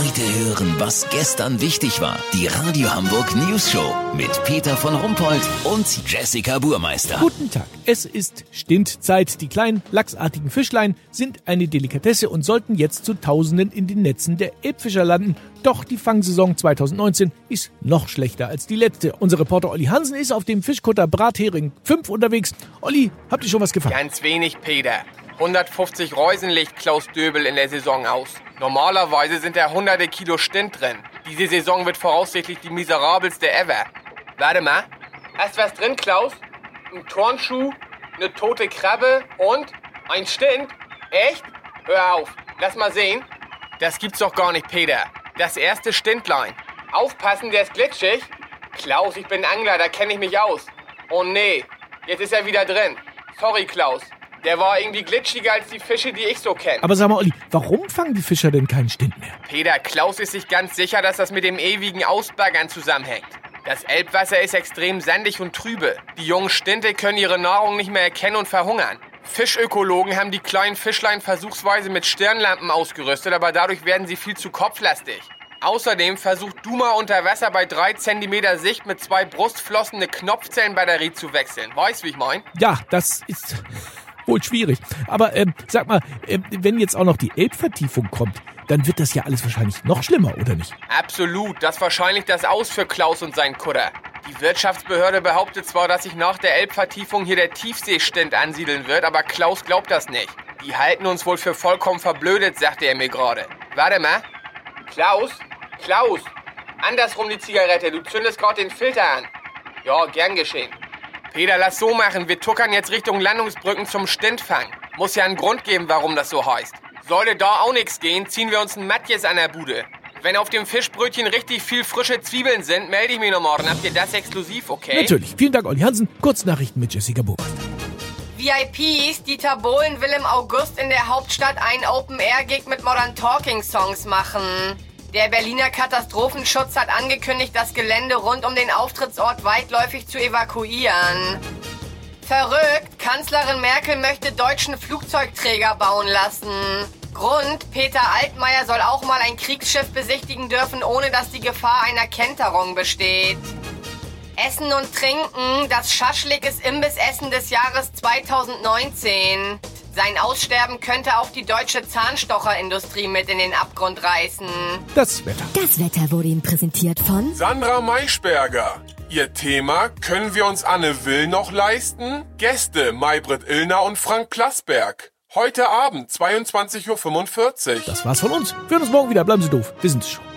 Heute hören, was gestern wichtig war. Die Radio Hamburg News Show mit Peter von Rumpold und Jessica Burmeister. Guten Tag. Es ist Stintzeit. Die kleinen lachsartigen Fischlein sind eine Delikatesse und sollten jetzt zu Tausenden in den Netzen der Elbfischer landen. Doch die Fangsaison 2019 ist noch schlechter als die letzte. Unser Reporter Olli Hansen ist auf dem Fischkutter Brathering 5 unterwegs. Olli, habt ihr schon was gefangen? Ganz wenig, Peter. 150 Reusen legt Klaus Döbel in der Saison aus. Normalerweise sind da hunderte Kilo Stint drin. Diese Saison wird voraussichtlich die miserabelste ever. Warte mal. Hast was drin, Klaus? Ein Turnschuh, eine tote Krabbe und ein Stint? Echt? Hör auf. Lass mal sehen. Das gibt's doch gar nicht, Peter. Das erste Stintlein. Aufpassen, der ist glitschig. Klaus, ich bin Angler, da kenne ich mich aus. Oh nee, jetzt ist er wieder drin. Sorry, Klaus. Der war irgendwie glitschiger als die Fische, die ich so kenne. Aber sag mal, Olli, warum fangen die Fischer denn keinen Stint mehr? Peter, Klaus ist sich ganz sicher, dass das mit dem ewigen Ausbergern zusammenhängt. Das Elbwasser ist extrem sandig und trübe. Die jungen Stinte können ihre Nahrung nicht mehr erkennen und verhungern. Fischökologen haben die kleinen Fischlein versuchsweise mit Stirnlampen ausgerüstet, aber dadurch werden sie viel zu kopflastig. Außerdem versucht Duma unter Wasser bei 3 cm Sicht mit zwei Brustflossen eine Knopfzellenbatterie zu wechseln. Weißt, wie ich mein? Ja, das ist wohl schwierig. Aber ähm, sag mal, äh, wenn jetzt auch noch die Elbvertiefung kommt, dann wird das ja alles wahrscheinlich noch schlimmer, oder nicht? Absolut. Das ist wahrscheinlich das Aus für Klaus und seinen Kutter. Die Wirtschaftsbehörde behauptet zwar, dass sich nach der Elbvertiefung hier der Tiefseestand ansiedeln wird, aber Klaus glaubt das nicht. Die halten uns wohl für vollkommen verblödet, sagte er mir gerade. Warte mal. Klaus? Klaus! Andersrum die Zigarette. Du zündest gerade den Filter an. Ja, gern geschehen. Peter, lass so machen. Wir tuckern jetzt Richtung Landungsbrücken zum Stintfang. Muss ja einen Grund geben, warum das so heißt. Sollte da auch nichts gehen, ziehen wir uns ein Matjes an der Bude. Wenn auf dem Fischbrötchen richtig viel frische Zwiebeln sind, melde ich mich noch morgen. Habt ihr das exklusiv, okay? Natürlich. Vielen Dank, Olli Hansen. Kurznachrichten mit Jessica Burg. VIPs, Dieter Bohlen will im August in der Hauptstadt ein Open-Air-Gig mit Modern Talking Songs machen. Der Berliner Katastrophenschutz hat angekündigt, das Gelände rund um den Auftrittsort weitläufig zu evakuieren. Verrückt, Kanzlerin Merkel möchte deutschen Flugzeugträger bauen lassen. Grund, Peter Altmaier soll auch mal ein Kriegsschiff besichtigen dürfen, ohne dass die Gefahr einer Kenterung besteht. Essen und Trinken, das Schaschlik ist Imbissessen des Jahres 2019. Sein Aussterben könnte auch die deutsche Zahnstocherindustrie mit in den Abgrund reißen. Das Wetter. Das Wetter wurde Ihnen präsentiert von Sandra Maischberger. Ihr Thema können wir uns Anne Will noch leisten? Gäste Maybrit Illner und Frank Plasberg. Heute Abend 22.45 Uhr. Das war's von uns. Wir hören uns morgen wieder. Bleiben Sie doof. Wir sind's schon.